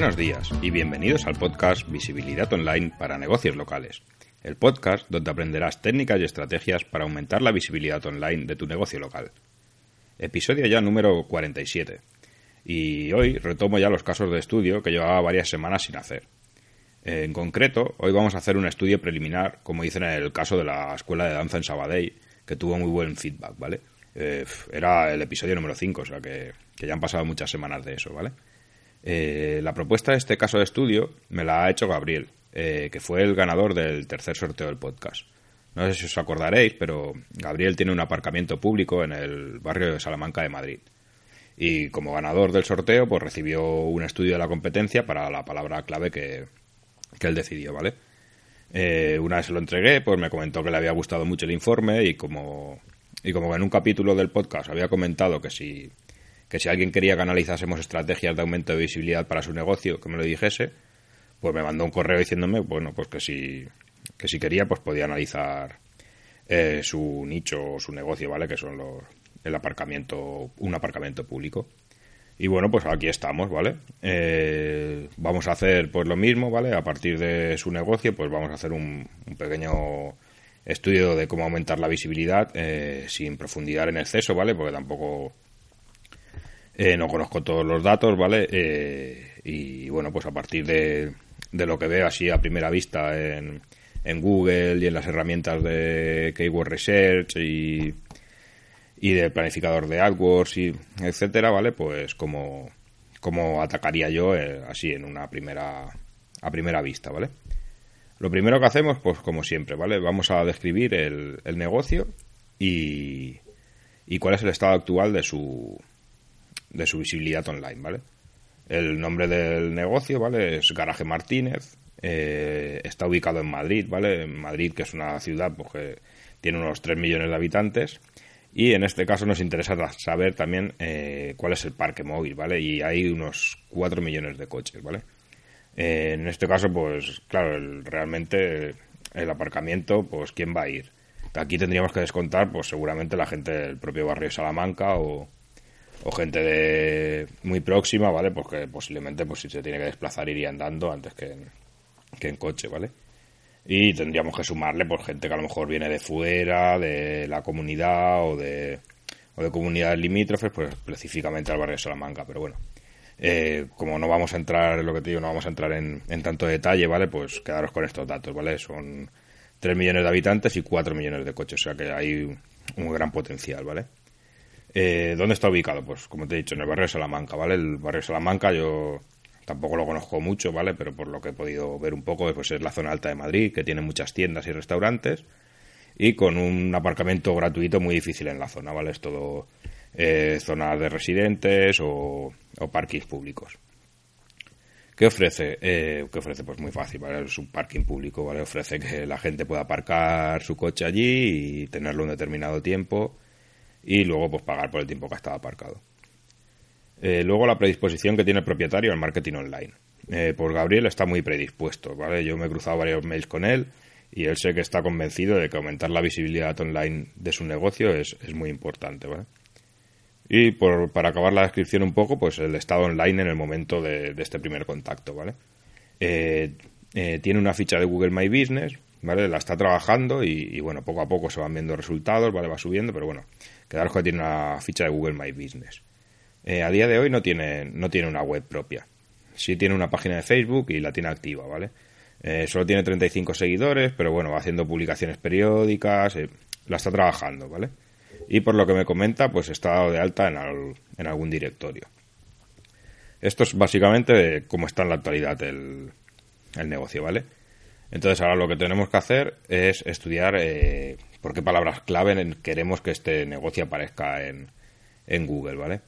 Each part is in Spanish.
Buenos días y bienvenidos al podcast Visibilidad Online para negocios locales. El podcast donde aprenderás técnicas y estrategias para aumentar la visibilidad online de tu negocio local. Episodio ya número 47. Y hoy retomo ya los casos de estudio que llevaba varias semanas sin hacer. En concreto, hoy vamos a hacer un estudio preliminar, como dicen en el caso de la Escuela de Danza en Sabadell, que tuvo muy buen feedback, ¿vale? Eh, era el episodio número 5, o sea que, ya han pasado muchas semanas de eso, ¿vale? Eh, la propuesta de este caso de estudio me la ha hecho Gabriel, eh, que fue el ganador del tercer sorteo del podcast. No sé si os acordaréis, pero Gabriel tiene un aparcamiento público en el barrio de Salamanca de Madrid. Y como ganador del sorteo, pues recibió un estudio de la competencia para la palabra clave que, que él decidió, ¿vale? Eh, una vez se lo entregué, pues me comentó que le había gustado mucho el informe y como, y como en un capítulo del podcast había comentado que si, que si alguien quería que analizásemos estrategias de aumento de visibilidad para su negocio, que me lo dijese, pues me mandó un correo diciéndome, bueno, pues que si, que si quería, pues podía analizar eh, su nicho o su negocio, ¿vale? Que son los, el aparcamiento, un aparcamiento público. Y bueno, pues aquí estamos, ¿vale? Eh, vamos a hacer pues lo mismo, ¿vale? A partir de su negocio, pues vamos a hacer un, pequeño estudio de cómo aumentar la visibilidad eh, sin profundizar en exceso, ¿vale? Porque tampoco eh, no conozco todos los datos, ¿vale? y bueno, pues a partir de, lo que veo así a primera vista en, en Google y en las herramientas de Keyword Research y y de planificador de AdWords y etcétera, ¿vale? Pues como, como atacaría yo eh, así en una primera a primera vista, ¿vale? Lo primero que hacemos, pues como siempre, ¿vale? Vamos a describir el, el negocio y, y cuál es el estado actual de su de su visibilidad online, ¿vale? El nombre del negocio, ¿vale? Es Garaje Martínez. Eh, está ubicado en Madrid, ¿vale? En Madrid, que es una ciudad pues, que tiene unos 3 millones de habitantes y en este caso nos interesa saber también eh, cuál es el parque móvil, ¿vale? Y hay unos 4 millones de coches, ¿vale? Eh, en este caso, pues claro, realmente el aparcamiento, pues ¿quién va a ir? Aquí tendríamos que descontar, pues seguramente la gente del propio barrio de Salamanca o, gente de muy próxima, ¿vale? Porque posiblemente, pues si se tiene que desplazar, iría andando antes que que en coche, ¿vale? y tendríamos que sumarle por gente que a lo mejor viene de fuera, de la comunidad o de, o de comunidades limítrofes, pues específicamente al barrio de Salamanca, pero bueno. Eh, como no vamos a entrar, lo que te digo, no vamos a entrar en, en tanto detalle, ¿vale? Pues quedaros con estos datos, ¿vale? Son 3 millones de habitantes y 4 millones de coches, o sea que hay un gran potencial, ¿vale? Eh, ¿Dónde está ubicado? Pues como te he dicho, en el barrio de Salamanca, ¿vale? El barrio de Salamanca yo tampoco lo conozco mucho, ¿vale? Pero por lo que he podido ver un poco, pues es la zona alta de Madrid, que tiene muchas tiendas y restaurantes, y con un aparcamiento gratuito muy difícil en la zona, ¿vale? Es todo eh, zonas de residentes o, o parkings públicos. ¿Qué ofrece? Eh, ¿Qué ofrece? Pues muy fácil, ¿vale? Es un parking público, ¿vale? Ofrece que la gente pueda aparcar su coche allí y tenerlo un determinado tiempo y luego pues pagar por el tiempo que ha estado aparcado. Eh, luego la predisposición que tiene el propietario al marketing online. Eh, pues Gabriel está muy predispuesto, ¿vale? Yo me he cruzado varios mails con él y él sé que está convencido de que aumentar la visibilidad online de su negocio es, muy importante, ¿vale? Y por, para acabar la descripción un poco, pues el estado online en el momento de, este primer contacto, ¿vale? Eh, tiene una ficha de Google My Business, ¿vale? La está trabajando y, y, bueno, poco a poco se van viendo resultados, ¿vale? Va subiendo, pero bueno, quedaros que tiene una ficha de Google My Business. Eh, a día de hoy no tiene, no tiene una web propia. Sí tiene una página de Facebook y la tiene activa, ¿vale? Eh, solo tiene 35 seguidores, pero bueno, va haciendo publicaciones periódicas, eh, la está trabajando, ¿vale? Y por lo que me comenta, pues está dado de alta en, en algún directorio. Esto es básicamente cómo está en la actualidad el, el, negocio, ¿vale? Entonces ahora lo que tenemos que hacer es estudiar por qué palabras clave queremos que este negocio aparezca en, en Google, ¿vale?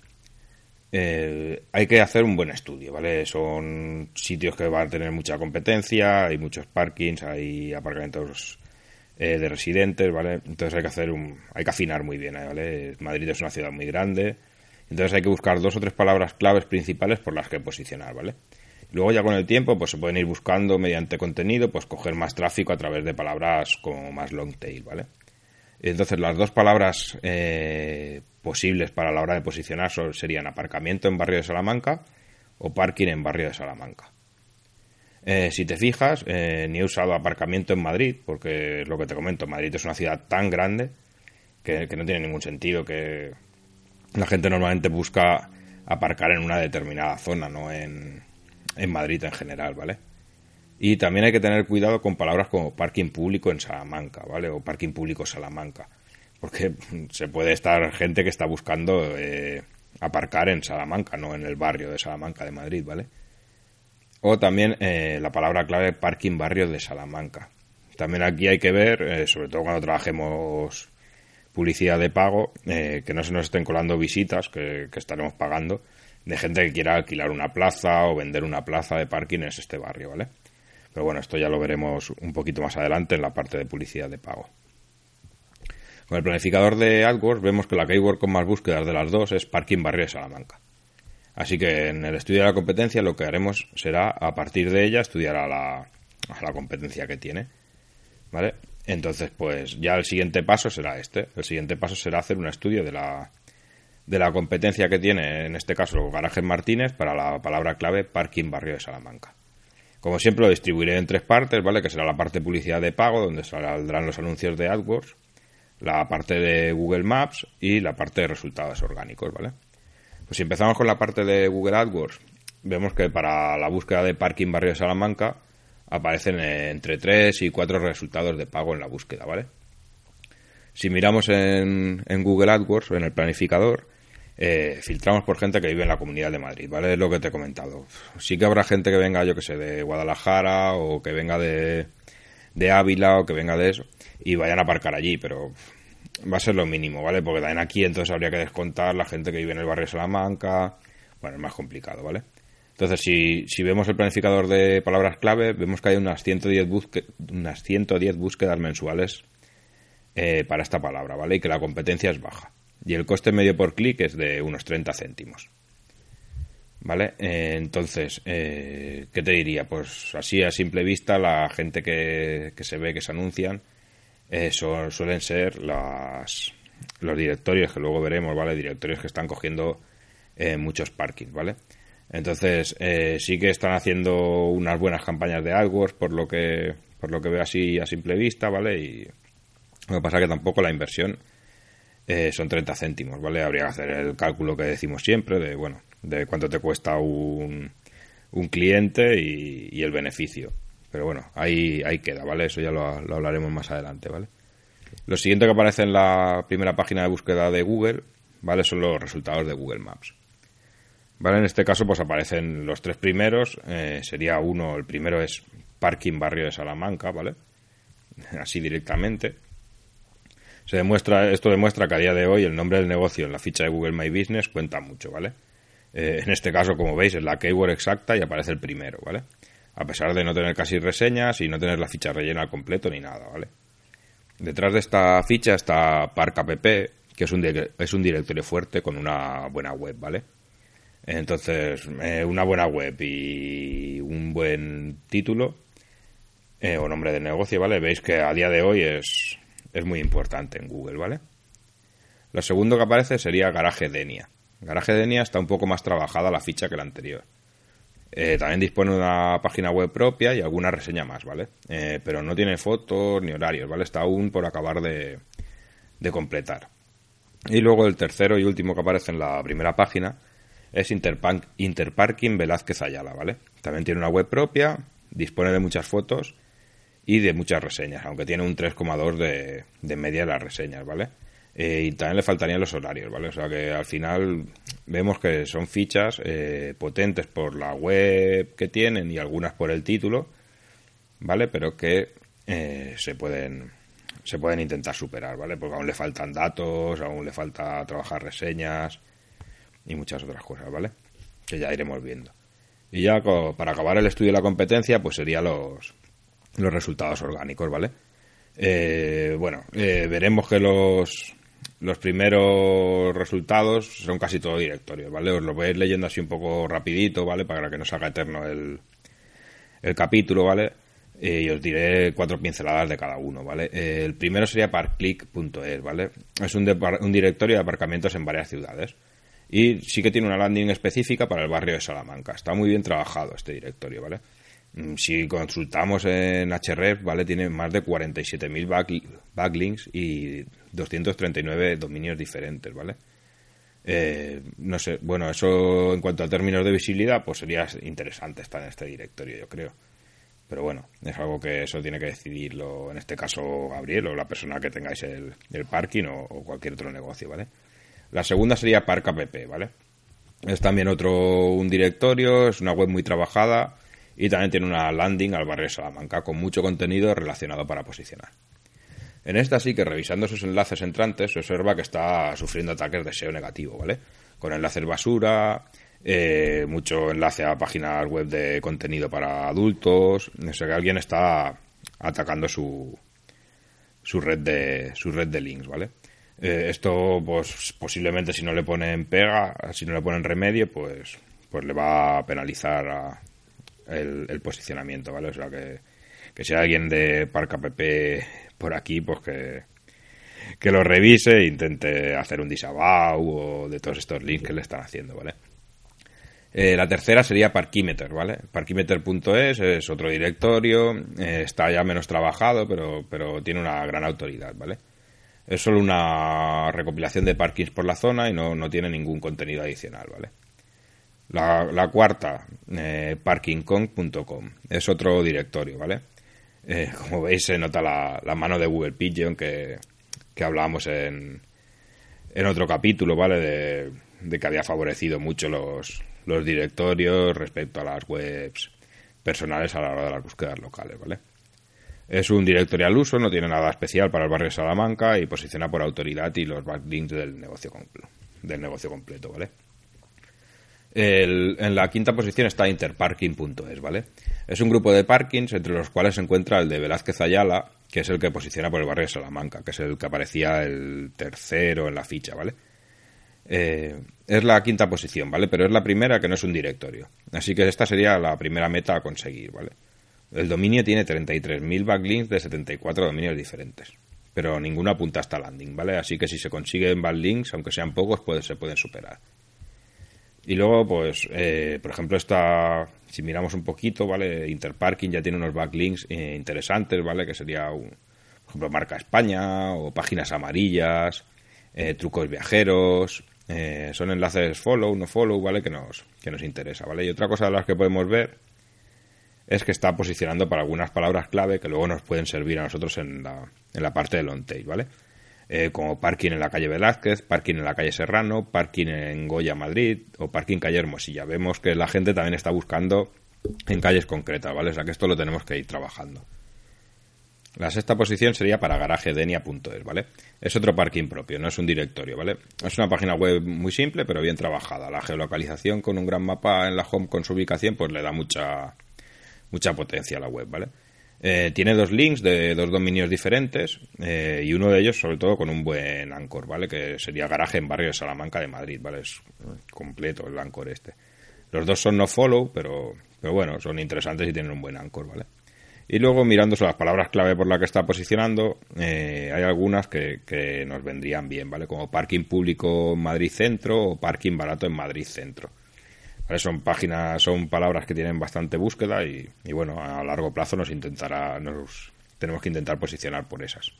Eh, hay que hacer un buen estudio, ¿vale? Son sitios que van a tener mucha competencia, hay muchos parkings, hay aparcamientos eh, de residentes, ¿vale? Entonces hay que hacer un, hay que afinar muy bien, ¿vale? Madrid es una ciudad muy grande, entonces hay que buscar dos o tres palabras claves principales por las que posicionar, ¿vale? Luego ya con el tiempo, pues se pueden ir buscando mediante contenido, pues coger más tráfico a través de palabras como más long tail, ¿vale? Entonces las dos palabras eh, posibles para la hora de posicionar serían aparcamiento en barrio de Salamanca o parking en barrio de Salamanca. Eh, si te fijas, eh, ni he usado aparcamiento en Madrid, porque es lo que te comento, Madrid es una ciudad tan grande que, no tiene ningún sentido que la gente normalmente busca aparcar en una determinada zona, no en, en Madrid en general, ¿vale? Y también hay que tener cuidado con palabras como parking público en Salamanca, ¿vale? O parking público Salamanca. Porque se puede estar gente que está buscando eh, aparcar en Salamanca, no en el barrio de Salamanca de Madrid, ¿vale? O también eh, la palabra clave parking barrio de Salamanca. También aquí hay que ver, eh, sobre todo cuando trabajemos publicidad de pago, que no se nos estén colando visitas que, estaremos pagando de gente que quiera alquilar una plaza o vender una plaza de parking en este barrio, ¿vale? Pero bueno, esto ya lo veremos un poquito más adelante en la parte de publicidad de pago. Con el planificador de AdWords vemos que la keyword con más búsquedas de las dos es Parking Barrio de Salamanca. Así que en el estudio de la competencia lo que haremos será, a partir de ella, estudiar a la, a la competencia que tiene. ¿Vale? Entonces, pues ya el siguiente paso será este. El siguiente paso será hacer un estudio de la, de la competencia que tiene, en este caso, Garajes Martínez, para la palabra clave Parking Barrio de Salamanca. Como siempre lo distribuiré en tres partes, ¿vale? Que será la parte publicidad de pago, donde saldrán los anuncios de AdWords, la parte de Google Maps y la parte de resultados orgánicos, ¿vale? Pues si empezamos con la parte de Google AdWords, vemos que para la búsqueda de parking barrio de Salamanca aparecen entre tres y cuatro resultados de pago en la búsqueda, ¿vale? Si miramos en, en Google AdWords, en el planificador, eh, filtramos por gente que vive en la comunidad de Madrid, ¿vale? Es lo que te he comentado. Sí que habrá gente que venga, yo que sé, de Guadalajara o que venga de, de Ávila o que venga de eso y vayan a aparcar allí, pero va a ser lo mínimo, ¿vale? Porque también aquí entonces habría que descontar la gente que vive en el barrio de Salamanca. Bueno, es más complicado, ¿vale? Entonces, si, vemos el planificador de palabras clave, vemos que hay unas 110, unas 110 búsquedas mensuales eh, para esta palabra, ¿vale? Y que la competencia es baja y el coste medio por clic es de unos 30 céntimos. ¿Vale? Eh, entonces, eh, ¿qué te diría? Pues así a simple vista, la gente que, se ve que se anuncian eh, suelen ser las, los directorios que luego veremos, ¿vale? Directorios que están cogiendo muchos parkings, ¿vale? Entonces, sí que están haciendo unas buenas campañas de AdWords, por lo que, por lo que veo así a simple vista, ¿vale? Y lo que pasa es que tampoco la inversión eh, son 30 céntimos, ¿vale? Habría que hacer el cálculo que decimos siempre de, bueno, de cuánto te cuesta un, un cliente y, el beneficio. Pero bueno, ahí, ahí queda, ¿vale? Eso ya lo, hablaremos más adelante, ¿vale? Lo siguiente que aparece en la primera página de búsqueda de Google, ¿vale? Son los resultados de Google Maps. ¿Vale? En este caso, pues aparecen los tres primeros. Eh, sería uno, el primero es Parking Barrio de Salamanca, ¿vale? Así directamente. Se demuestra, esto demuestra que a día de hoy el nombre del negocio en la ficha de Google My Business cuenta mucho, ¿vale? Eh, en este caso, como veis, es la keyword exacta y aparece el primero, ¿vale? A pesar de no tener casi reseñas y no tener la ficha rellena al completo ni nada, ¿vale? Detrás de esta ficha está ParkApp, que es un, es un directorio fuerte con una buena web, ¿vale? Entonces, eh, una buena web y un buen título eh, o nombre de negocio, ¿vale? Veis que a día de hoy es, es muy importante en Google, ¿vale? Lo segundo que aparece sería Garaje Denia. Garaje Denia está un poco más trabajada la ficha que la anterior. Eh, también dispone de una página web propia y alguna reseña más, ¿vale? Eh, pero no tiene fotos ni horarios, ¿vale? Está aún por acabar de, de completar. Y luego el tercero y último que aparece en la primera página es Interparking Velázquez Ayala, ¿vale? También tiene una web propia, dispone de muchas fotos y de muchas reseñas, aunque tiene un 3,2 de, de media las reseñas, ¿vale? Eh, y también le faltarían los horarios, ¿vale? O sea que al final vemos que son fichas eh, potentes por la web que tienen y algunas por el título, ¿vale? Pero que eh, se pueden se pueden intentar superar, ¿vale? Porque aún le faltan datos, aún le falta trabajar reseñas y muchas otras cosas, ¿vale? Que ya iremos viendo. Y ya para acabar el estudio de la competencia, pues sería los, los resultados orgánicos, ¿vale? Eh, bueno, eh, veremos que los, los primeros resultados son casi todo directorios, ¿vale? Os lo voy a ir leyendo así un poco rapidito, ¿vale? Para que no se haga eterno el, el capítulo, ¿vale? Eh, y os diré cuatro pinceladas de cada uno, ¿vale? el primero sería parkclick.es, ¿vale? Es un, un directorio de aparcamientos en varias ciudades Y sí que tiene una landing específica para el barrio de Salamanca. Está muy bien trabajado este directorio, ¿vale? Mm, si consultamos en Href, ¿vale? Tiene más de 47.000 backlinks y 239 dominios diferentes, ¿vale? Eh, no sé, bueno, eso en cuanto a términos de visibilidad, pues sería interesante estar en este directorio, yo creo. Pero bueno, es algo que eso tiene que decidirlo, en este caso, Gabriel o la persona que tengáis el, parking o, cualquier otro negocio, ¿vale? La segunda sería Park App, ¿vale? Es también otro, un directorio, es una web muy trabajada y también tiene una landing al barrio de Salamanca con mucho contenido relacionado para posicionar. En esta sí que revisando sus enlaces entrantes se observa que está sufriendo ataques de SEO negativo, ¿vale? Con enlaces basura, eh, mucho enlace a páginas web de contenido para adultos, no sé que alguien está atacando su, su red de su red de links, ¿vale? Eh, esto, pues posiblemente si no le ponen pega, si no le ponen remedio, pues, pues le va a penalizar el, posicionamiento, ¿vale? O sea que, que si alguien de Park App por aquí, pues que, que lo revise e intente hacer un disavow o de todos estos links que le están haciendo, ¿vale? Eh, la tercera sería Parkimeter, ¿vale? Parkimeter.es es otro directorio, eh, está ya menos trabajado, pero, pero tiene una gran autoridad, ¿vale? Es solo una recopilación de parkings por la zona y no, tiene ningún contenido adicional, ¿vale? La, cuarta, eh, parkingkong.com, es otro directorio, ¿vale? Eh, como veis, se nota la, mano de Google Pigeon que, que hablábamos en, en otro capítulo, ¿vale? De, de, que había favorecido mucho los, los directorios respecto a las webs personales a la hora de las búsquedas locales, ¿vale? Es un directorio al uso, no tiene nada especial para el barrio de Salamanca y posiciona por autoridad y los backlinks del negocio, del negocio completo, ¿vale? En la quinta posición está interparking.es, ¿vale? Es un grupo de parkings entre los cuales se encuentra el de Velázquez Ayala, que es el que posiciona por el barrio de Salamanca, que es el que aparecía el tercero en la ficha, ¿vale? Eh, es la quinta posición, ¿vale? Pero es la primera que no es un directorio. Así que esta sería la primera meta a conseguir, ¿vale? El dominio tiene 33.000 backlinks de 74 dominios diferentes. Pero ninguno apunta hasta landing, ¿vale? Así que si se consiguen backlinks, aunque sean pocos, pues se pueden superar. Y luego, pues, eh, por ejemplo, esta, si miramos un poquito, ¿vale? Interparking ya tiene unos backlinks eh, interesantes, ¿vale? Que sería, un, por ejemplo, marca España o páginas amarillas, eh, trucos viajeros, son enlaces follow, no follow, ¿vale? Que nos, que nos interesa, ¿vale? Y otra cosa de las que podemos ver es que está posicionando para algunas palabras clave que luego nos pueden servir a nosotros en la, en la parte del on-tape, ¿vale? Eh, como parking en la calle Velázquez, parking en la calle Serrano, parking en Goya, Madrid o parking calle Hermosilla. Vemos que la gente también está buscando en calles concretas, ¿vale? O sea que esto lo tenemos que ir trabajando. La sexta posición sería para garagedenia.es, ¿vale? Es otro parking propio, no es un directorio, ¿vale? Es una página web muy simple, pero bien trabajada. La geolocalización con un gran mapa en la home con su ubicación, pues le da mucha, mucha potencia a la web, ¿vale? Eh, tiene dos links de dos dominios diferentes eh, y uno de ellos sobre todo con un buen anchor, ¿vale? Que sería garaje en barrio de Salamanca de Madrid, ¿vale? Es completo el anchor este. Los dos son no follow, pero, pero bueno, son interesantes y tienen un buen anchor, ¿vale? Y luego mirando las palabras clave por las que está posicionando, eh, hay algunas que, que nos vendrían bien, ¿vale? Como parking público en Madrid Centro o parking barato en Madrid Centro. Son páginas, son palabras que tienen bastante búsqueda y, bueno, a largo plazo nos intentará, nos tenemos que intentar posicionar por esas.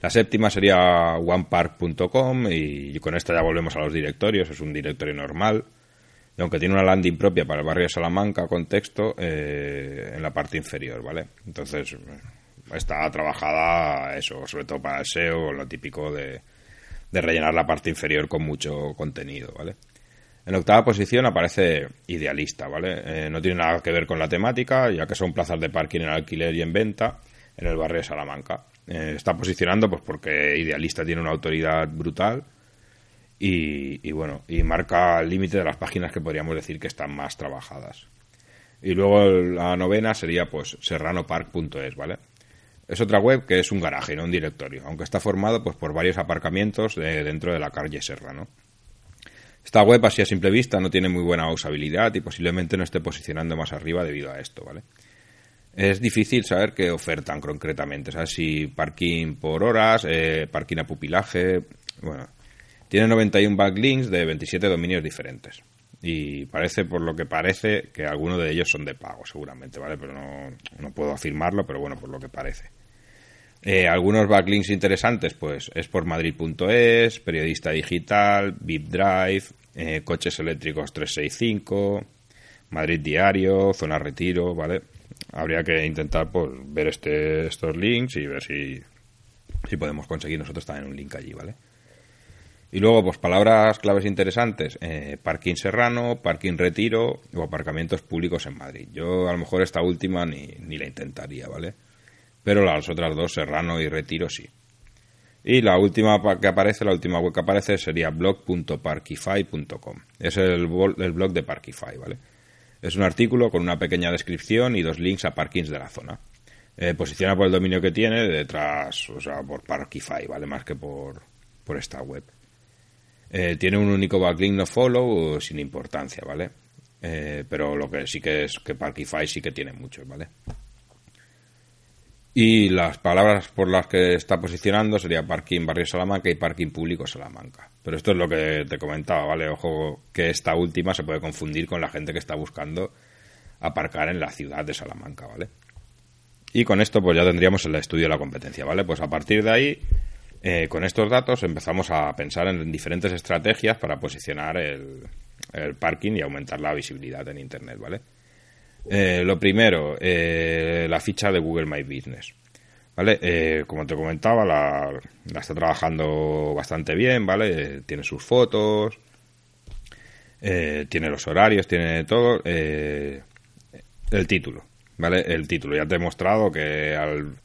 La séptima sería onepark.com y con esta ya volvemos a los directorios, es un directorio normal. Aunque tiene una landing propia para el barrio de Salamanca con texto eh, en la parte inferior, ¿vale? Entonces está trabajada eso, sobre todo para el SEO, lo típico de rellenar la parte inferior con mucho contenido, ¿vale? En octava posición aparece Idealista, ¿vale? Eh, no tiene nada que ver con la temática, ya que son plazas de parking en alquiler y en venta en el barrio de Salamanca. Eh, está posicionando pues porque Idealista tiene una autoridad brutal y, bueno, y marca el límite de las páginas que podríamos decir que están más trabajadas. Y luego la novena sería pues serranopark.es, ¿vale? Es otra web que es un garaje, no un directorio, aunque está formado pues por varios aparcamientos dentro de la calle Serrano. Esta web, así a simple vista, no tiene muy buena usabilidad y posiblemente no esté posicionando más arriba debido a esto, ¿vale? Es difícil saber qué ofertan concretamente, ¿sabes? Si parking por horas, eh, parking a pupilaje, bueno, Tiene 91 backlinks de 27 dominios diferentes. Y parece, por lo que parece, que algunos de ellos son de pago, seguramente, ¿vale? Pero no, no puedo afirmarlo, pero bueno, por lo que parece. Eh, algunos backlinks interesantes, pues es Periodista Digital, VIP Drive, eh, Coches Eléctricos 365, Madrid Diario, Zona Retiro, ¿vale? Habría que intentar pues, ver este, estos links y ver si, si podemos conseguir nosotros también un link allí, ¿vale? Y luego, pues palabras claves interesantes, eh, parking serrano, parking retiro o aparcamientos públicos en Madrid. Yo a lo mejor esta última ni, ni la intentaría, ¿vale? Pero las otras dos, serrano y retiro, sí. Y la última que aparece, la última web que aparece sería blog.parkify.com. Es el, blog de Parkify, ¿vale? Es un artículo con una pequeña descripción y dos links a parkings de la zona. Eh, posiciona por el dominio que tiene detrás, o sea, por Parkify, ¿vale? Más que por, por esta web. Eh, tiene un único backlink no follow sin importancia, ¿vale? Eh, pero lo que sí que es que Parkify sí que tiene muchos, ¿vale? Y las palabras por las que está posicionando sería parking barrio Salamanca y parking público Salamanca. Pero esto es lo que te comentaba, ¿vale? Ojo que esta última se puede confundir con la gente que está buscando aparcar en la ciudad de Salamanca, ¿vale? Y con esto pues ya tendríamos el estudio de la competencia, ¿vale? Pues a partir de ahí eh, con estos datos empezamos a pensar en diferentes estrategias para posicionar el, parking y aumentar la visibilidad en Internet, ¿vale? Eh, lo primero, eh, la ficha de Google My Business. ¿Vale? como te comentaba, la, está trabajando bastante bien, ¿vale? tiene sus fotos, tiene los horarios, tiene todo. el título, ¿vale? El título. Ya te he mostrado que al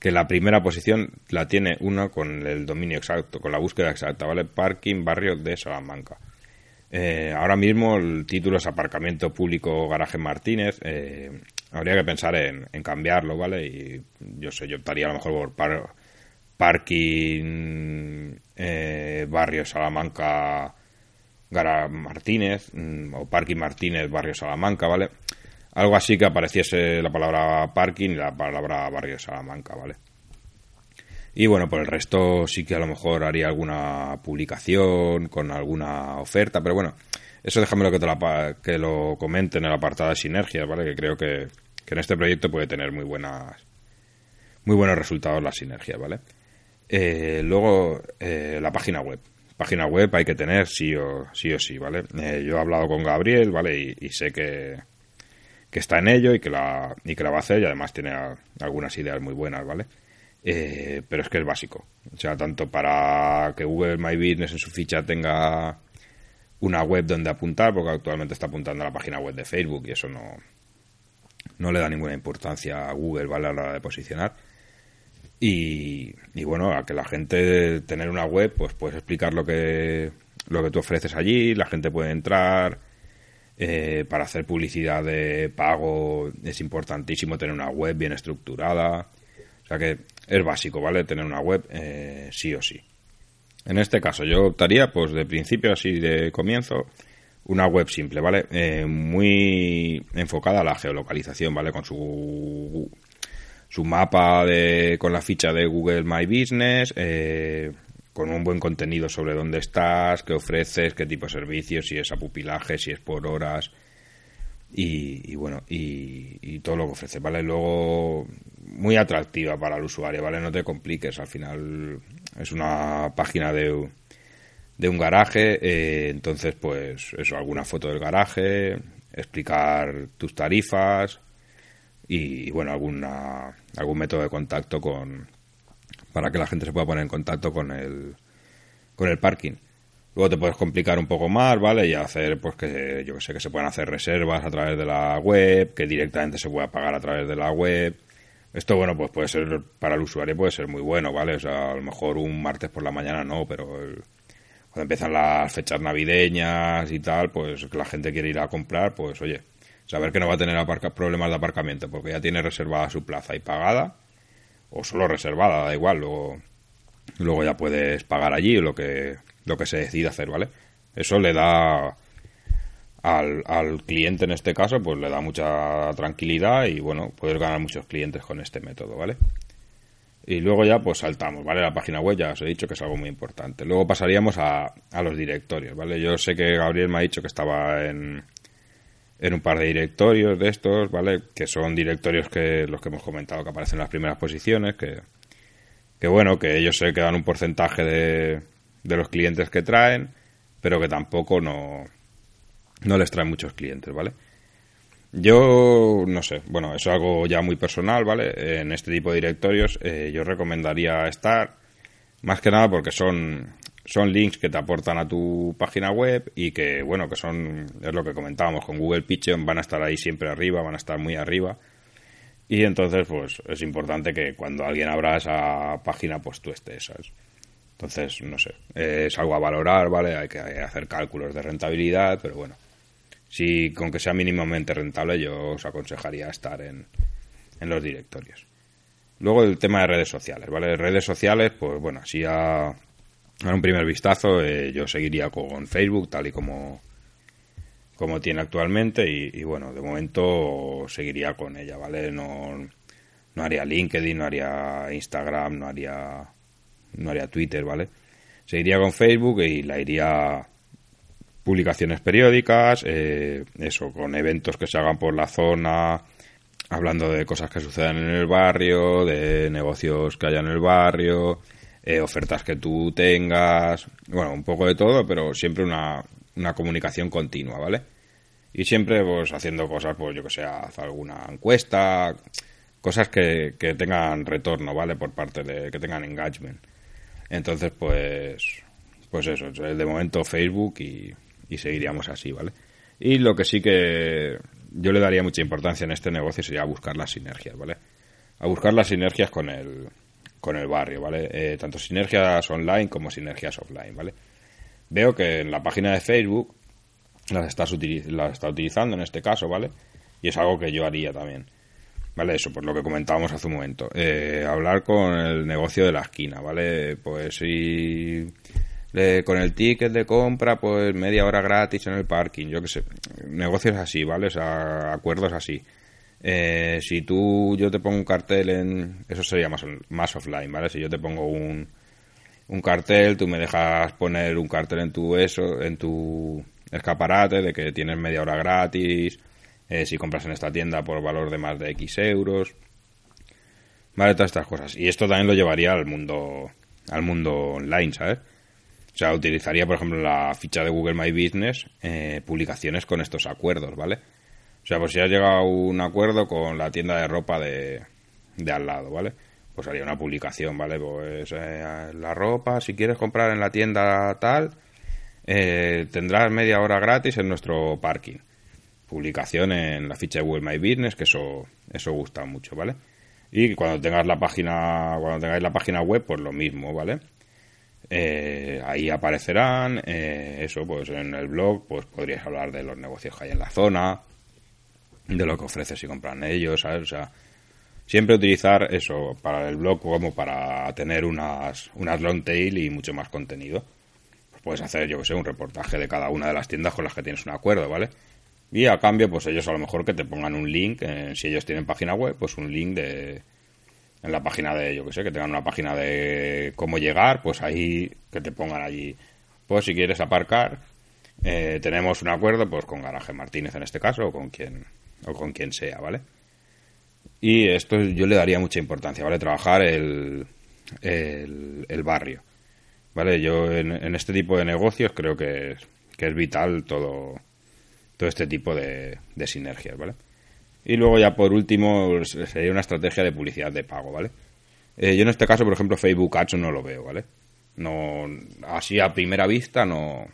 que la primera posición la tiene uno con el dominio exacto, con la búsqueda exacta, ¿vale? Parking Barrio de Salamanca. Eh, ahora mismo el título es Aparcamiento Público Garaje Martínez. Eh, habría que pensar en, cambiarlo, ¿vale? Y yo sé, yo optaría a lo mejor por Parking eh, Barrio Salamanca Gara Martínez mm, o Parking Martínez Barrio Salamanca, ¿vale? Algo así que apareciese la palabra parking y la palabra barrio Salamanca, ¿vale? Y bueno, por el resto sí que a lo mejor haría alguna publicación con alguna oferta, pero bueno, eso déjamelo que, te la, que lo comente en el apartado de sinergias, ¿vale? Que creo que, en este proyecto puede tener muy buenas muy buenos resultados la sinergia, ¿vale? Eh, luego, eh, la página web. Página web hay que tener sí o sí, o sí ¿vale? Eh, yo he hablado con Gabriel, ¿vale? y sé que, que está en ello y que la, y que la va a hacer y además tiene algunas ideas muy buenas, ¿vale? Eh, pero es que es básico. O sea, tanto para que Google My Business en su ficha tenga una web donde apuntar, porque actualmente está apuntando a la página web de Facebook y eso no, no le da ninguna importancia a Google, ¿vale? A la hora de posicionar. Y, bueno, a que la gente tener una web, pues puedes explicar lo que, lo que tú ofreces allí, la gente puede entrar, eh, para hacer publicidad de pago es importantísimo tener una web bien estructurada. Sea que es básico, ¿vale? Tener una web eh, sí o sí. En este caso yo optaría, pues de principio así de comienzo, una web simple, ¿vale? Eh, muy enfocada a la geolocalización, ¿vale? Con su su mapa de, con la ficha de Google My Business, eh, con un buen contenido sobre dónde estás, qué ofreces, qué tipo de servicios, si es a pupilaje, si es por horas y, bueno, y, todo lo que ofrece, ¿vale? Luego, muy atractiva para el usuario, ¿vale? No te compliques, al final es una página de, de un garaje, eh, entonces pues eso, alguna foto del garaje, explicar tus tarifas y, bueno, alguna, algún método de contacto con, para que la gente se pueda poner en contacto con el, con el parking. Luego te puedes complicar un poco más, ¿vale? Y hacer, pues que yo que sé, que se puedan hacer reservas a través de la web, que directamente se pueda pagar a través de la web. Esto, bueno, pues puede ser, para el usuario puede ser muy bueno, ¿vale? O sea, a lo mejor un martes por la mañana no, pero cuando empiezan las fechas navideñas y tal, pues la gente quiere ir a comprar, pues oye, saber que no va a tener problemas de aparcamiento porque ya tiene reservada su plaza y pagada, o solo reservada, da igual, luego, luego ya puedes pagar allí lo que, lo que se decida hacer, ¿vale? Eso le da al, al cliente en este caso, pues le da mucha tranquilidad y bueno, puedes ganar muchos clientes con este método, ¿vale? Y luego ya pues saltamos, ¿vale? La página web ya os he dicho que es algo muy importante. Luego pasaríamos a, a los directorios, ¿vale? Yo sé que Gabriel me ha dicho que estaba en, en un par de directorios de estos, ¿vale? Que son directorios que los que hemos comentado que aparecen en las primeras posiciones, que, que bueno, que ellos se quedan un porcentaje de, de los clientes que traen, pero que tampoco no, no les traen muchos clientes, ¿vale? Yo no sé, bueno, eso es algo ya muy personal, ¿vale? En este tipo de directorios eh, yo recomendaría estar, más que nada porque son, son links que te aportan a tu página web y que, bueno, que son, es lo que comentábamos, con Google Pigeon van a estar ahí siempre arriba, van a estar muy arriba. Y entonces, pues es importante que cuando alguien abra esa página, pues tú estés. Entonces, no sé, es algo a valorar, ¿vale? Hay que hacer cálculos de rentabilidad, pero bueno, si con que sea mínimamente rentable, yo os aconsejaría estar en, en los directorios. Luego el tema de redes sociales, ¿vale? Redes sociales, pues bueno, así a, a un primer vistazo, eh, yo seguiría con Facebook, tal y como, como tiene actualmente, y, y, bueno, de momento seguiría con ella, ¿vale? No, no haría LinkedIn, no haría Instagram, no haría no haría Twitter, ¿vale? Seguiría con Facebook y la iría publicaciones periódicas, eh, eso, con eventos que se hagan por la zona, hablando de cosas que sucedan en el barrio, de negocios que haya en el barrio, eh, ofertas que tú tengas, bueno, un poco de todo, pero siempre una, una comunicación continua, ¿vale? Y siempre, pues, haciendo cosas, pues, yo que sé, alguna encuesta, cosas que, que tengan retorno, ¿vale? Por parte de, que tengan engagement. Entonces, pues, pues eso, de momento Facebook y, y seguiríamos así, ¿vale? Y lo que sí que yo le daría mucha importancia en este negocio sería buscar las sinergias, ¿vale? A buscar las sinergias con el, con el barrio, ¿vale? Eh, tanto sinergias online como sinergias offline, ¿vale? Veo que en la página de Facebook las, estás las está utilizando en este caso, ¿vale? Y es algo que yo haría también. ¿Vale? Eso, por lo que comentábamos hace un momento. Eh, hablar con el negocio de la esquina, ¿vale? Pues si con el ticket de compra, pues media hora gratis en el parking, yo qué sé. Negocios así, ¿vale? O sea, acuerdos así. Eh, si tú, yo te pongo un cartel en... Eso sería más, más offline, ¿vale? Si yo te pongo un, un cartel, tú me dejas poner un cartel en tu eso, en tu escaparate de que tienes media hora gratis, eh, si compras en esta tienda por valor de más de X euros, vale, todas estas cosas. Y esto también lo llevaría al mundo, al mundo online, ¿sabes? O sea, utilizaría, por ejemplo, la ficha de Google My Business, eh, publicaciones con estos acuerdos, ¿vale? O sea, pues si has llegado a un acuerdo con la tienda de ropa de, de al lado, ¿vale? Pues haría una publicación, ¿vale? Pues eh, la ropa, si quieres comprar en la tienda tal, eh, tendrás media hora gratis en nuestro parking. Publicación en la ficha de Google My Business, que eso, eso gusta mucho, ¿vale? Y cuando tengas la página, cuando tengáis la página web, pues lo mismo, ¿vale? Eh, ahí aparecerán, eh, eso, pues en el blog, pues podrías hablar de los negocios que hay en la zona, de lo que ofreces y compran ellos, ¿sabes? O sea, siempre utilizar eso para el blog como para tener unas, unas long tail y mucho más contenido. Pues puedes hacer, yo que sé, un reportaje de cada una de las tiendas con las que tienes un acuerdo, ¿vale? Y a cambio, pues ellos a lo mejor que te pongan un link, eh, si ellos tienen página web, pues un link de, en la página de, yo que sé, que tengan una página de cómo llegar, pues ahí que te pongan allí, pues si quieres aparcar, eh, tenemos un acuerdo pues con Garaje Martínez en este caso, o con quien, o con quien sea, ¿vale? Y esto yo le daría mucha importancia, ¿vale? Trabajar el, el, barrio, ¿vale? Yo en, en, este tipo de negocios creo que es, que es vital todo, todo este tipo de, de sinergias, ¿vale? Y luego ya por último sería una estrategia de publicidad de pago, ¿vale? Eh, yo en este caso, por ejemplo, Facebook Ads no lo veo, ¿vale? No, así a primera vista no,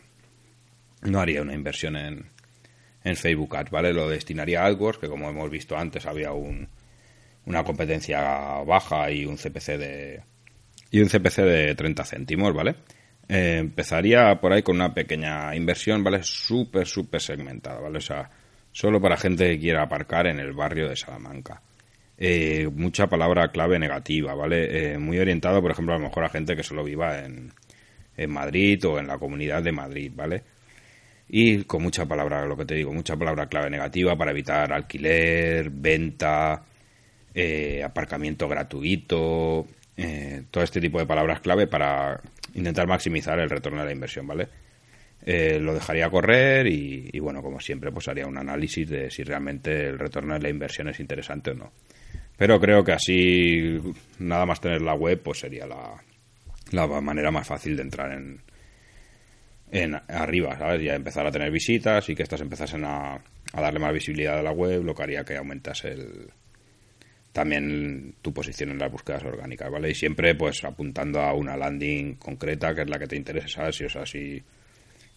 no haría una inversión en, en Facebook Ads, ¿vale? Lo destinaría a AdWords, que como hemos visto antes había un, una competencia baja y un CPC de y un CPC de 30 céntimos, ¿vale? Eh, empezaría por ahí con una pequeña inversión, ¿vale? Súper, súper segmentada, ¿vale? O sea, solo para gente que quiera aparcar en el barrio de Salamanca. Eh, mucha palabra clave negativa, ¿vale? Eh, muy orientado, por ejemplo, a lo mejor a gente que solo viva en, en Madrid o en la comunidad de Madrid, ¿vale? Y con mucha palabra, lo que te digo, mucha palabra clave negativa para evitar alquiler, venta, eh, aparcamiento gratuito, todo este tipo de palabras clave para intentar maximizar el retorno de la inversión, ¿vale? Eh, lo dejaría correr y, bueno, como siempre, pues haría un análisis de si realmente el retorno de la inversión es interesante o no. Pero creo que así, nada más tener la web, pues sería la, la manera más fácil de entrar en, en arriba, ¿sabes? Ya empezar a tener visitas y que estas empezasen a, a darle más visibilidad a la web, lo que haría que aumentase el, también tu posición en las búsquedas orgánicas, ¿vale? Y siempre pues apuntando a una landing concreta que es la que te interese, ¿sabes? o sea, si,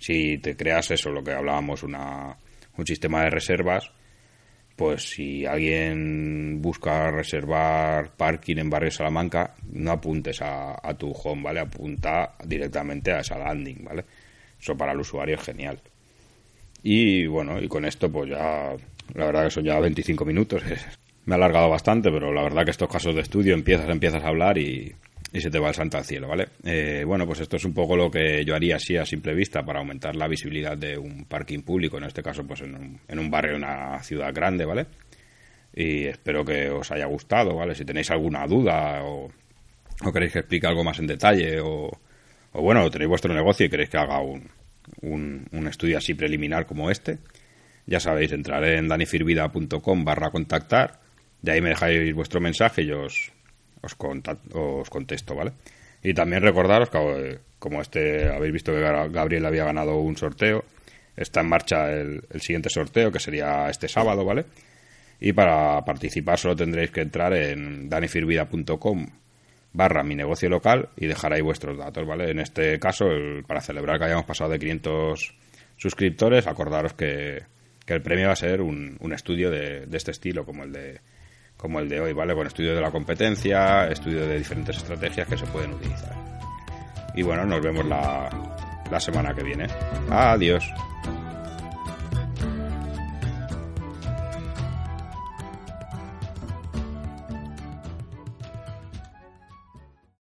si te creas eso, lo que hablábamos, una, un sistema de reservas, pues si alguien busca reservar parking en Barrio Salamanca, no apuntes a, tu home, ¿vale? Apunta directamente a esa landing, ¿vale? Eso para el usuario es genial. Y bueno, y con esto pues ya, la verdad que son ya 25 minutos, me ha alargado bastante, pero la verdad que estos casos de estudio empiezas, empiezas a hablar y, y se te va el santo al cielo, ¿vale? Eh, bueno, pues esto es un poco lo que yo haría así a simple vista para aumentar la visibilidad de un parking público, en este caso pues en un, en un barrio, una ciudad grande, ¿vale? Y espero que os haya gustado, ¿vale? Si tenéis alguna duda o, queréis que explique algo más en detalle o, o bueno, tenéis vuestro negocio y queréis que haga un, un, un estudio así preliminar como este, ya sabéis, entraré en danifirvida.com barra contactar, de ahí me dejáis vuestro mensaje y os, os, os contesto, ¿vale? Y también recordaros que, como este habéis visto que Gabriel había ganado un sorteo, está en marcha el, el, siguiente sorteo, que sería este sábado, ¿vale? Y para participar solo tendréis que entrar en danifirvida.com barra mi negocio local y dejar ahí vuestros datos, ¿vale? En este caso, el, para celebrar que hayamos pasado de 500 suscriptores, acordaros que, que el premio va a ser un, un estudio de, de, este estilo, como el de como el de hoy, ¿vale? Con estudio de la competencia, estudio de diferentes estrategias que se pueden utilizar. Y bueno, nos vemos la, la semana que viene. Adiós.